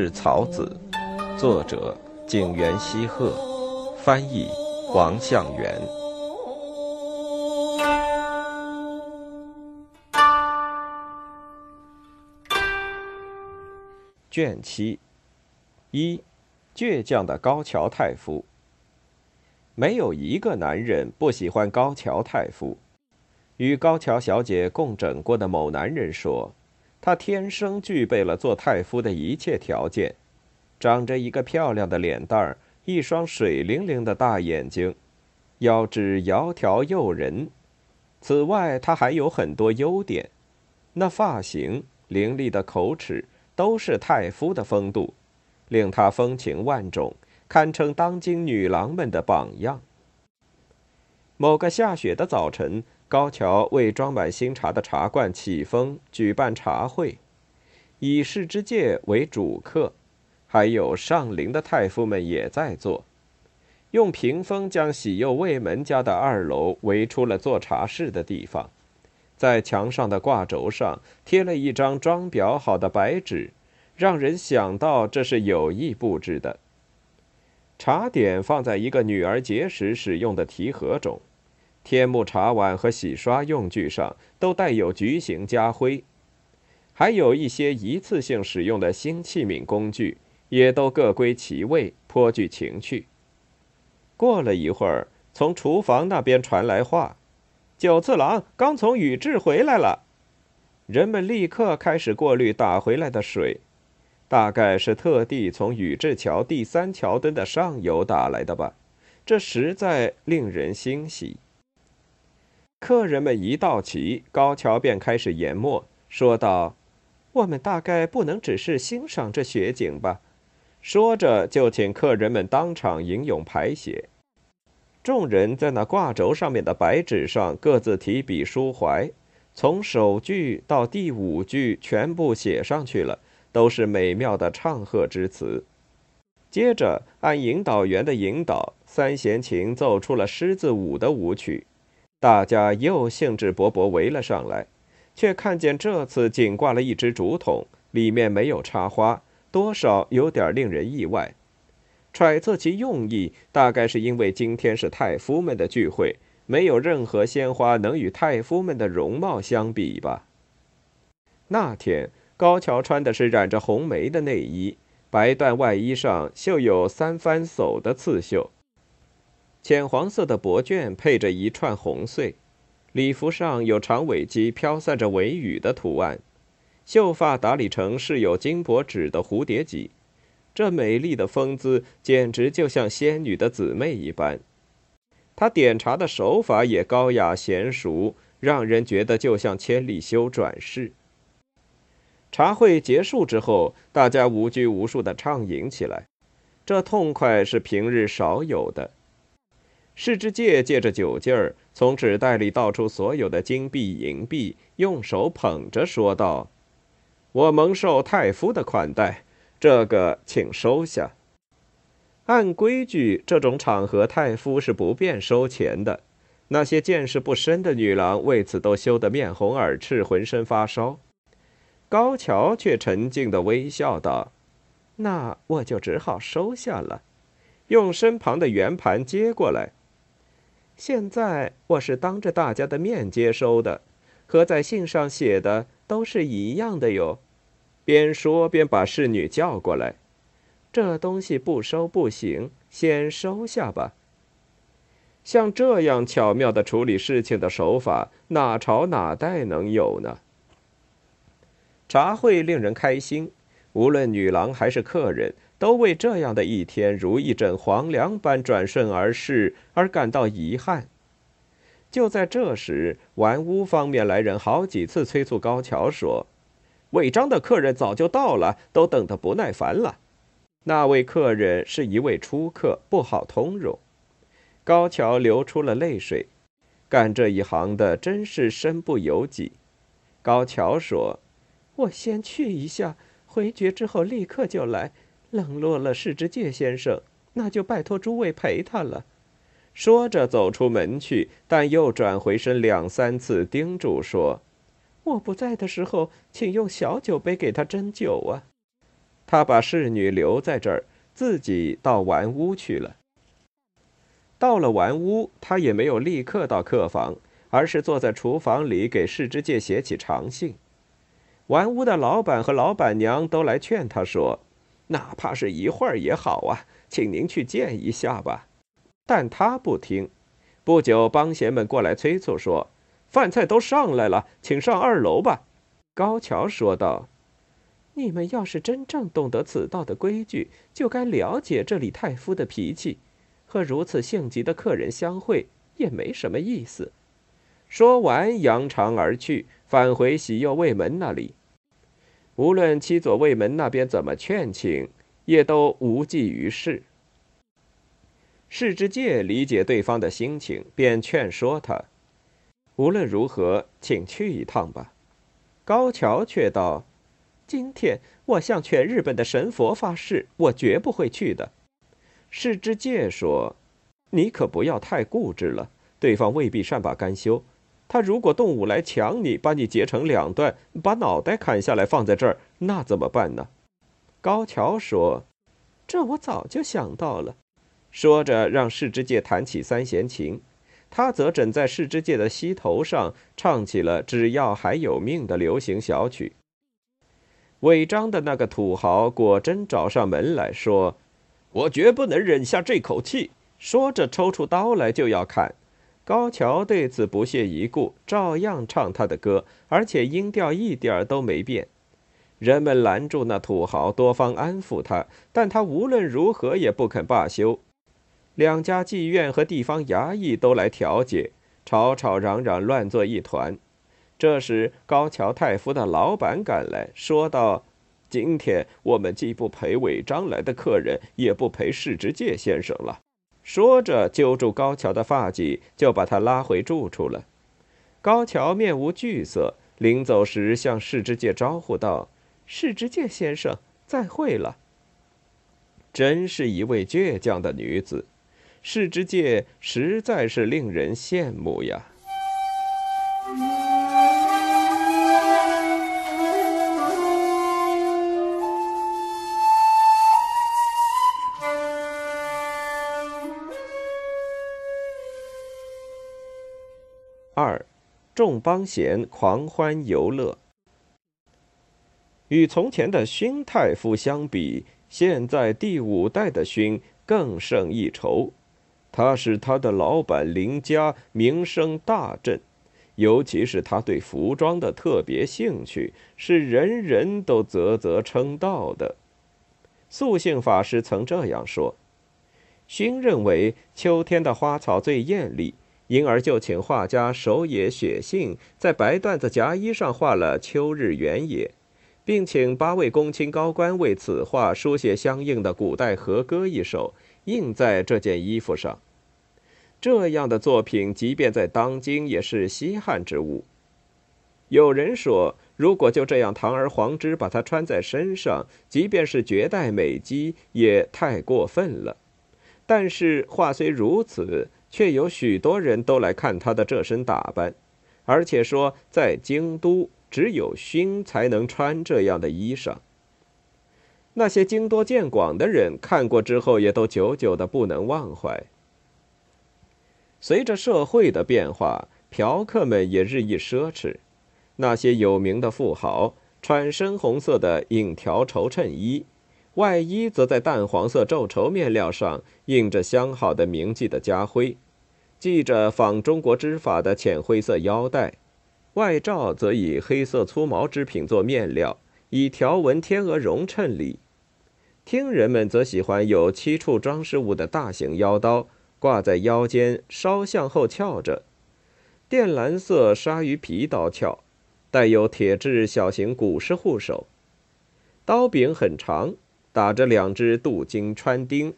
是草子》，作者景元西鹤，翻译王向元。卷七，一，倔强的高桥太夫。没有一个男人不喜欢高桥太夫。与高桥小姐共枕过的某男人说，她天生具备了做太夫的一切条件：长着一个漂亮的脸蛋儿，一双水灵灵的大眼睛，腰肢窈窕诱人。此外，她还有很多优点：那发型、伶俐的口齿，都是太夫的风度，令她风情万种，堪称当今女郎们的榜样。某个下雪的早晨。高桥为装满新茶的茶罐启封，举办茶会，以世之介为主客，还有上林的太夫们也在做。用屏风将喜右卫门家的二楼围出了做茶室的地方，在墙上的挂轴上贴了一张装裱好的白纸，让人想到这是有意布置的。茶点放在一个女儿节时使用的提盒中。天目茶碗和洗刷用具上都带有矩形家徽，还有一些一次性使用的新器皿工具，也都各归其位，颇具情趣。过了一会儿，从厨房那边传来话：“九次郎刚从宇治回来了。”人们立刻开始过滤打回来的水，大概是特地从宇治桥第三桥墩的上游打来的吧。这实在令人欣喜。客人们一到齐，高桥便开始研墨，说道：“我们大概不能只是欣赏这雪景吧？”说着，就请客人们当场吟咏排写。众人在那挂轴上面的白纸上各自提笔抒怀，从首句到第五句全部写上去了，都是美妙的唱和之词。接着，按引导员的引导，三弦琴奏出了狮子舞的舞曲。大家又兴致勃勃围了上来，却看见这次仅挂了一只竹筒，里面没有插花，多少有点令人意外。揣测其用意，大概是因为今天是太夫们的聚会，没有任何鲜花能与太夫们的容貌相比吧。那天，高桥穿的是染着红梅的内衣，白缎外衣上绣有三番叟的刺绣。浅黄色的薄绢配着一串红穗，礼服上有长尾鸡飘散着尾羽的图案，秀发打理成饰有金箔纸的蝴蝶髻，这美丽的风姿简直就像仙女的姊妹一般。她点茶的手法也高雅娴熟，让人觉得就像千里修转世。茶会结束之后，大家无拘无束地畅饮起来，这痛快是平日少有的。世之介借着酒劲儿，从纸袋里倒出所有的金币银币，用手捧着说道：“我蒙受太夫的款待，这个请收下。按规矩，这种场合太夫是不便收钱的。那些见识不深的女郎为此都羞得面红耳赤，浑身发烧。高桥却沉静地微笑道：‘那我就只好收下了。’用身旁的圆盘接过来。”现在我是当着大家的面接收的，和在信上写的都是一样的哟。边说边把侍女叫过来，这东西不收不行，先收下吧。像这样巧妙的处理事情的手法，哪朝哪代能有呢？茶会令人开心，无论女郎还是客人。都为这样的一天如一阵黄粱般转瞬而逝而感到遗憾。就在这时，玩屋方面来人好几次催促高桥说：“违章的客人早就到了，都等得不耐烦了。”那位客人是一位初客，不好通融。高桥流出了泪水，干这一行的真是身不由己。高桥说：“我先去一下，回绝之后立刻就来。”冷落了世之介先生，那就拜托诸位陪他了。说着走出门去，但又转回身两三次叮嘱说：“我不在的时候，请用小酒杯给他斟酒啊。”他把侍女留在这儿，自己到玩屋去了。到了玩屋，他也没有立刻到客房，而是坐在厨房里给世之介写起长信。玩屋的老板和老板娘都来劝他说：“哪怕是一会儿也好啊，请您去见一下吧。”但他不听。不久，帮闲们过来催促说：“饭菜都上来了，请上二楼吧。”高桥说道：“你们要是真正懂得此道的规矩，就该了解这里太夫的脾气。”和如此性急的客人相会也没什么意思。说完，扬长而去，返回喜右卫门那里。无论七左卫门那边怎么劝请，也都无济于事。世之介理解对方的心情，便劝说他：“无论如何，请去一趟吧。”高桥却道：“今天我向全日本的神佛发誓，我绝不会去的。”世之介说：“你可不要太固执了，对方未必善罢甘休。他如果动武来抢你，把你截成两段，把脑袋砍下来放在这儿，那怎么办呢？”高桥说：“这我早就想到了。”说着，让世之介弹起三弦琴，他则枕在世之介的膝头上，唱起了“只要还有命”的流行小曲。违章的那个土豪果真找上门来说。我绝不能忍下这口气。说着，抽出刀来就要砍。高桥对此不屑一顾，照样唱他的歌，而且音调一点都没变。人们拦住那土豪，多方安抚他，但他无论如何也不肯罢休。两家妓院和地方衙役都来调解，吵吵嚷嚷，乱作一团。这时，高桥太夫的老板赶来说道。今天我们既不陪违章来的客人，也不陪市之介先生了。说着，揪住高桥的发髻，就把他拉回住处了。高桥面无惧色，临走时向世之介招呼道：“世之介先生，再会了。”真是一位倔强的女子，世之介实在是令人羡慕呀。二，众帮闲狂欢游乐。与从前的勋太夫相比，现在第五代的勋更胜一筹。他使他的老板林家名声大振，尤其是他对服装的特别兴趣，是人人都啧啧称道的。素性法师曾这样说：“勋认为秋天的花草最艳丽。”因而就请画家手野雪信在白缎子夹衣上画了“秋日原野”，并请八位公卿高官为此画书写相应的古代和歌一首，印在这件衣服上。这样的作品，即便在当今也是稀罕之物。有人说，如果就这样堂而皇之把它穿在身上，即便是绝代美姬，也太过分了。但是话虽如此。却有许多人都来看他的这身打扮，而且说在京都只有勋才能穿这样的衣裳。那些经多见广的人看过之后，也都久久的不能忘怀。随着社会的变化，嫖客们也日益奢侈。那些有名的富豪穿深红色的影条绸衬衣，外衣则在淡黄色皱绸面料上印着相好的铭记的家徽。系着仿中国织法的浅灰色腰带，外罩则以黑色粗毛织品做面料，以条纹天鹅绒衬里。听人们则喜欢有七处装饰物的大型腰刀挂在腰间，稍向后翘着，靛蓝色鲨鱼皮刀鞘，带有铁质小型古式护手，刀柄很长，打着两只镀金穿钉。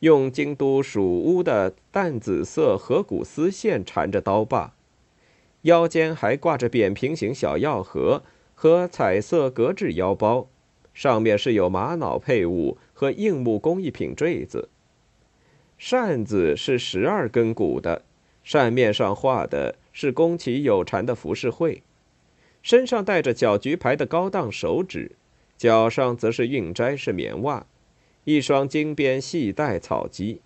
用京都蜀屋的淡紫色合谷丝线缠着刀把，腰间还挂着扁平形小药盒和彩色格制腰包，上面是有玛瑙配物和硬木工艺品坠子。扇子是十二根骨的，扇面上画的是宫崎有禅的浮世绘，身上戴着搅局牌的高档手指，脚上则是运斋式棉袜，一双金边细带草屐。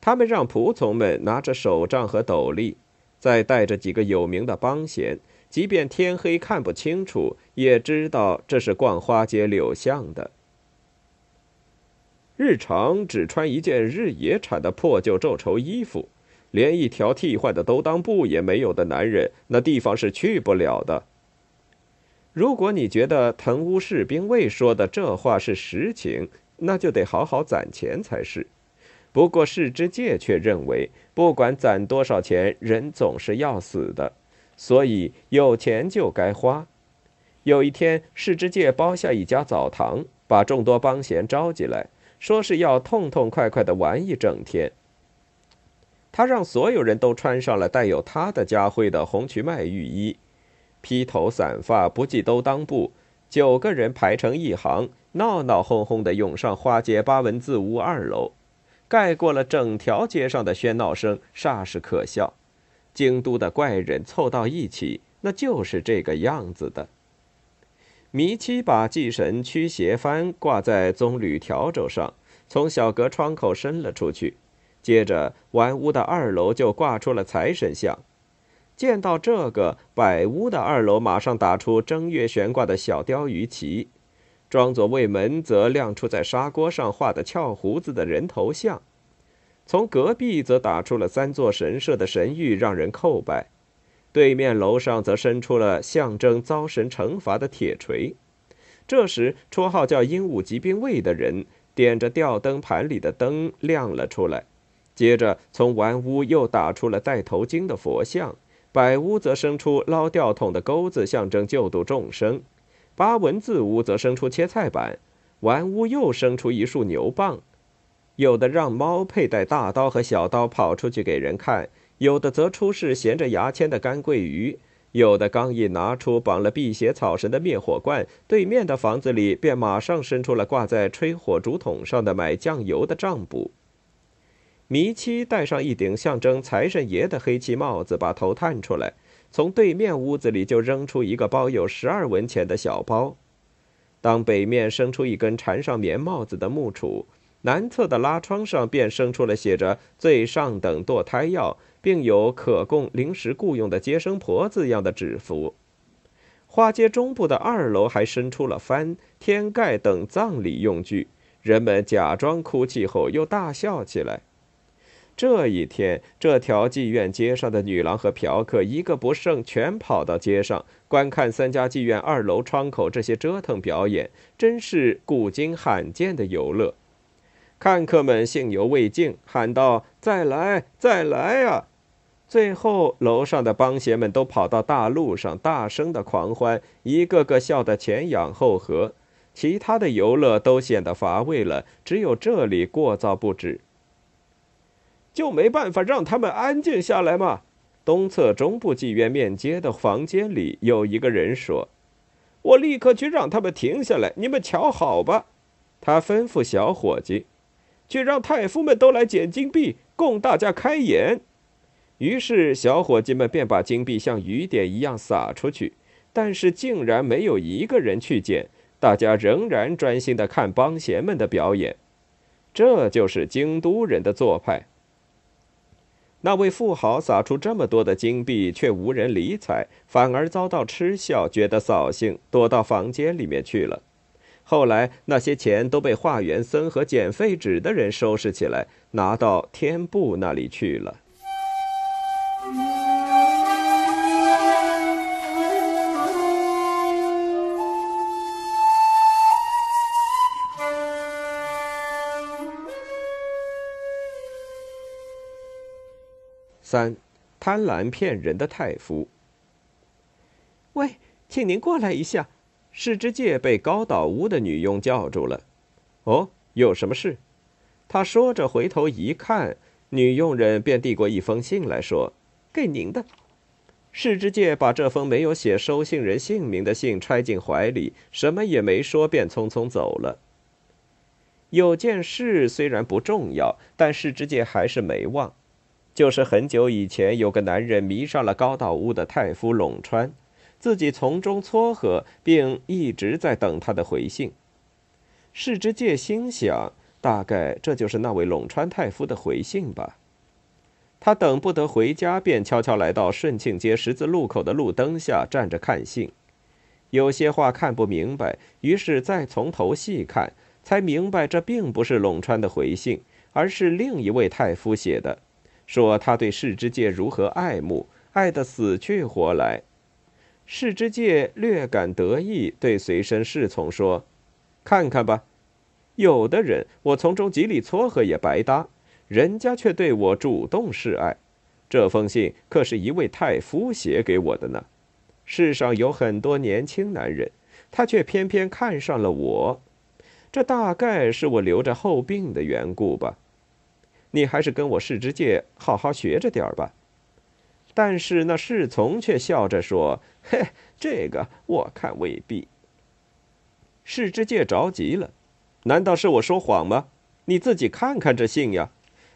他们让仆从们拿着手杖和斗笠，再带着几个有名的帮闲，即便天黑看不清楚，也知道这是逛花街柳巷的。日常只穿一件日野产的破旧皱绸衣服，连一条替换的兜裆布也没有的男人，那地方是去不了的。如果你觉得藤屋士兵卫说的这话是实情，那就得好好攒钱才是。不过世之介却认为，不管攒多少钱，人总是要死的，所以有钱就该花。有一天，世之介包下一家澡堂，把众多帮闲召集来。说是要痛痛快快的玩一整天。他让所有人都穿上了带有他的家徽的红曲麦浴衣，披头散发，不系兜裆布，九个人排成一行，闹闹哄哄的涌上花街八文字屋二楼，盖过了整条街上的喧闹声，煞是可笑。京都的怪人凑到一起，那就是这个样子的。弥七把祭神驱邪幡挂在棕榈条轴上，从小阁窗口伸了出去。接着，玩屋的二楼就挂出了财神像。见到这个，百屋的二楼马上打出正月悬挂的小鲷鱼旗，装作卫门则亮出在砂锅上画的翘胡子的人头像。从隔壁则打出了三座神社的神谕，让人叩拜。对面楼上则伸出了象征遭神惩罚的铁锤。这时，绰号叫“鹦鹉骑兵卫”的人点着吊灯盘里的灯亮了出来。接着，从玩屋又打出了戴头巾的佛像。百屋则生出捞吊桶的钩子，象征救度众生。八文字屋则生出切菜板。丸屋又生出一束牛蒡。有的让猫佩戴大刀和小刀跑出去给人看。有的则出示衔着牙签的干桂鱼，有的刚一拿出绑了辟邪草绳的灭火罐，对面的房子里便马上伸出了挂在吹火竹筒上的买酱油的账簿。弥七戴上一顶象征财神爷的黑漆帽子，把头探出来，从对面屋子里就扔出一个包有十二文钱的小包。当北面生出一根缠上棉帽子的木杵，南侧的拉窗上便生出了写着“最上等堕胎药”。并有可供临时雇佣的接生婆字样的纸符。花街中部的二楼还伸出了幡、天盖等葬礼用具。人们假装哭泣后又大笑起来。这一天，这条妓院街上的女郎和嫖客一个不剩，全跑到街上观看三家妓院二楼窗口这些折腾表演，真是古今罕见的游乐。看客们兴犹未尽，喊道：“再来，再来啊！”最后，楼上的帮闲们都跑到大路上，大声的狂欢，一个个笑得前仰后合。其他的游乐都显得乏味了，只有这里过躁不止。就没办法让他们安静下来吗？东侧中部妓院面街的房间里，有一个人说：“我立刻去让他们停下来。你们瞧好吧。”他吩咐小伙计：“去让太夫们都来捡金币，供大家开眼。”于是，小伙计们便把金币像雨点一样撒出去，但是竟然没有一个人去捡，大家仍然专心的看帮闲们的表演。这就是京都人的做派。那位富豪撒出这么多的金币，却无人理睬，反而遭到嗤笑，觉得扫兴，躲到房间里面去了。后来，那些钱都被化缘僧和捡废纸的人收拾起来，拿到天部那里去了。三，贪婪骗人的太夫。喂，请您过来一下。世之介被高岛屋的女佣叫住了。哦，有什么事？他说着回头一看，女佣人便递过一封信来说：“给您的。”世之介把这封没有写收信人姓名的信揣进怀里，什么也没说，便匆匆走了。有件事虽然不重要，但世之介还是没忘。就是很久以前，有个男人迷上了高岛屋的太夫陇川，自己从中撮合，并一直在等他的回信。世之介心想，大概这就是那位陇川太夫的回信吧。他等不得回家，便悄悄来到顺庆街十字路口的路灯下站着看信。有些话看不明白，于是再从头细看，才明白这并不是陇川的回信，而是另一位太夫写的，说他对世之介如何爱慕，爱得死去活来。世之介略感得意，对随身侍从说：“看看吧，有的人我从中极力撮合也白搭。”人家却对我主动示爱，这封信可是一位太夫写给我的呢。世上有很多年轻男人，他却偏偏看上了我，这大概是我留着后病的缘故吧。你还是跟我世之介好好学着点儿吧。但是那侍从却笑着说：“嘿，这个我看未必。”世之介着急了，难道是我说谎吗？你自己看看这信呀。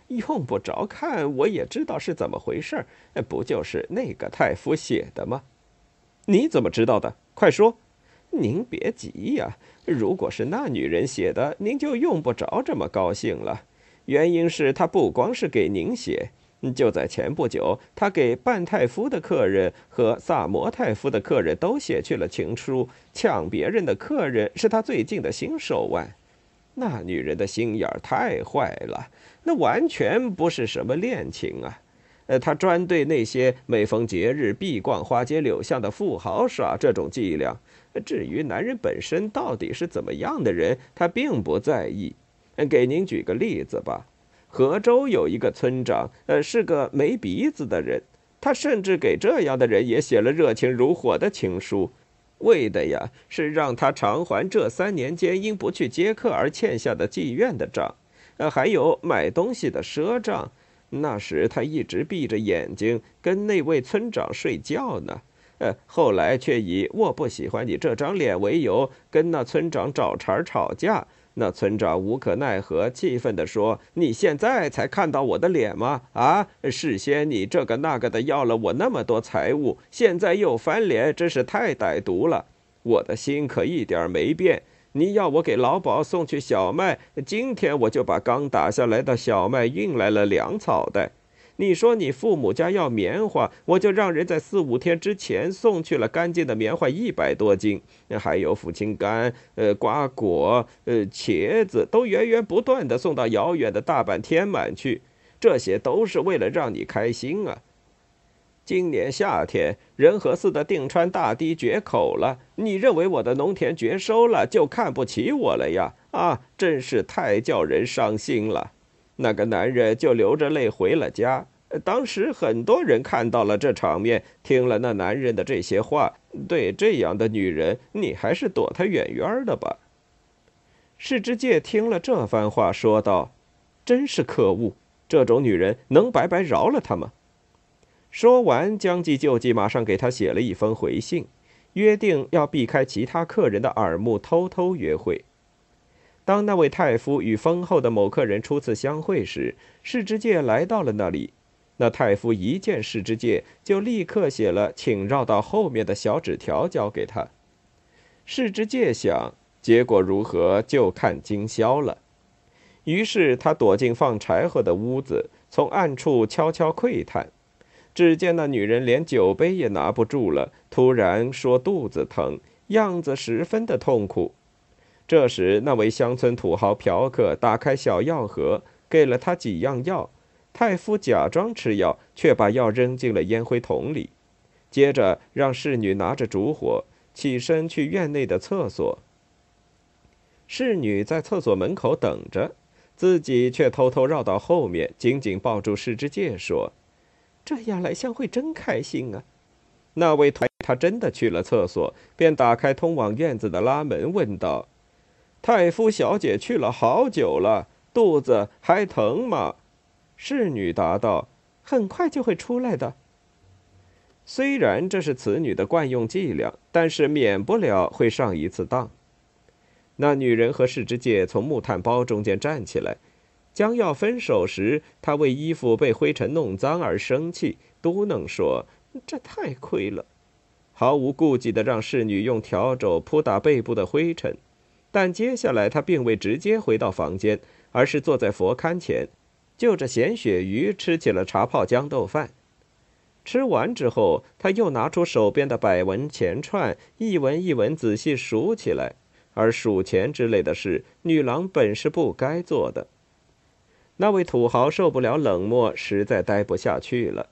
用不着看，我也知道是怎么回事儿。不就是那个太夫写的吗？你怎么知道的？快说！您别急呀。如果是那女人写的，您就用不着这么高兴了。原因是他不光是给您写，就在前不久，他给半太夫的客人和萨摩太夫的客人都写去了情书。抢别人的客人是他最近的新手腕。那女人的心眼儿太坏了。那完全不是什么恋情啊！呃，他专对那些每逢节日必逛花街柳巷的富豪耍这种伎俩。至于男人本身到底是怎么样的人，他并不在意。给您举个例子吧，河州有一个村长，呃，是个没鼻子的人。他甚至给这样的人也写了热情如火的情书，为的呀是让他偿还这三年间因不去接客而欠下的妓院的账。呃，还有买东西的赊账，那时他一直闭着眼睛跟那位村长睡觉呢。呃，后来却以我不喜欢你这张脸为由，跟那村长找茬吵架。那村长无可奈何，气愤地说：“你现在才看到我的脸吗？啊，事先你这个那个的要了我那么多财物，现在又翻脸，真是太歹毒了。我的心可一点没变。”你要我给老鸨送去小麦，今天我就把刚打下来的小麦运来了粮草袋。你说你父母家要棉花，我就让人在四五天之前送去了干净的棉花一百多斤，还有父亲干、呃瓜果、呃茄子，都源源不断的送到遥远的大阪天满去。这些都是为了让你开心啊。今年夏天，仁和寺的定川大堤决口了。你认为我的农田绝收了，就看不起我了呀？啊，真是太叫人伤心了。那个男人就流着泪回了家。当时很多人看到了这场面，听了那男人的这些话，对这样的女人，你还是躲她远远的吧。世之介听了这番话，说道：“真是可恶，这种女人能白白饶了她吗？”说完，将计就计，马上给他写了一封回信，约定要避开其他客人的耳目，偷偷约会。当那位太夫与丰厚的某客人初次相会时，世之介来到了那里。那太夫一见世之介，就立刻写了请绕到后面的小纸条交给他。世之介想，结果如何就看今宵了。于是他躲进放柴火的屋子，从暗处悄悄窥探。只见那女人连酒杯也拿不住了，突然说肚子疼，样子十分的痛苦。这时，那位乡村土豪嫖客打开小药盒，给了他几样药。太夫假装吃药，却把药扔进了烟灰桶里。接着，让侍女拿着烛火，起身去院内的厕所。侍女在厕所门口等着，自己却偷偷绕到后面，紧紧抱住世之介，说。这样来相会真开心啊！那位太他真的去了厕所，便打开通往院子的拉门，问道：“太夫小姐去了好久了，肚子还疼吗？”侍女答道：“很快就会出来的。”虽然这是此女的惯用伎俩，但是免不了会上一次当。那女人和世之介从木炭包中间站起来。将要分手时，他为衣服被灰尘弄脏而生气，嘟囔说：“这太亏了。”毫无顾忌地让侍女用笤帚扑打背部的灰尘。但接下来他并未直接回到房间，而是坐在佛龛前，就着咸鳕鱼吃起了茶泡豇豆饭。吃完之后，他又拿出手边的百文钱串，一文一文仔细数起来。而数钱之类的事，女郎本是不该做的。那位土豪受不了冷漠，实在待不下去了。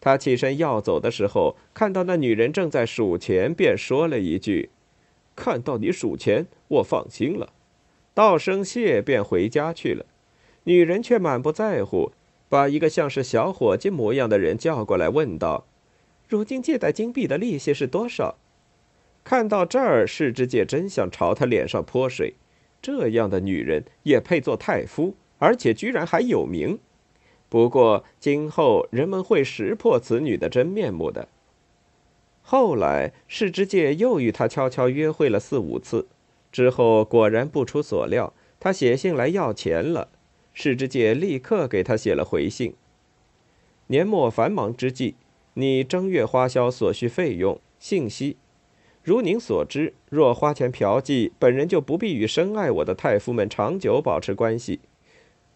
他起身要走的时候，看到那女人正在数钱，便说了一句：“看到你数钱，我放心了。”道声谢，便回家去了。女人却满不在乎。把一个像是小伙计模样的人叫过来，问道：“如今借贷金币的利息是多少？”看到这儿，世之介真想朝他脸上泼水。这样的女人也配做太夫，而且居然还有名。不过今后人们会识破此女的真面目的。后来世之介又与他悄悄约会了四五次，之后果然不出所料，他写信来要钱了。世之介立刻给他写了回信。年末繁忙之际，你正月花销所需费用信息，如您所知，若花钱嫖妓，本人就不必与深爱我的太夫们长久保持关系。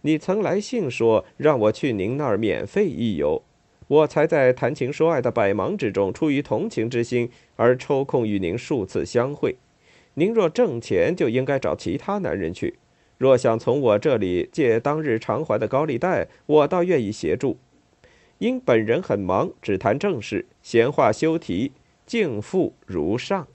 你曾来信说让我去您那儿免费一游，我才在谈情说爱的百忙之中，出于同情之心而抽空与您数次相会。您若挣钱，就应该找其他男人去。若想从我这里借当日偿还的高利贷，我倒愿意协助。因本人很忙，只谈正事，闲话休提，敬父如上。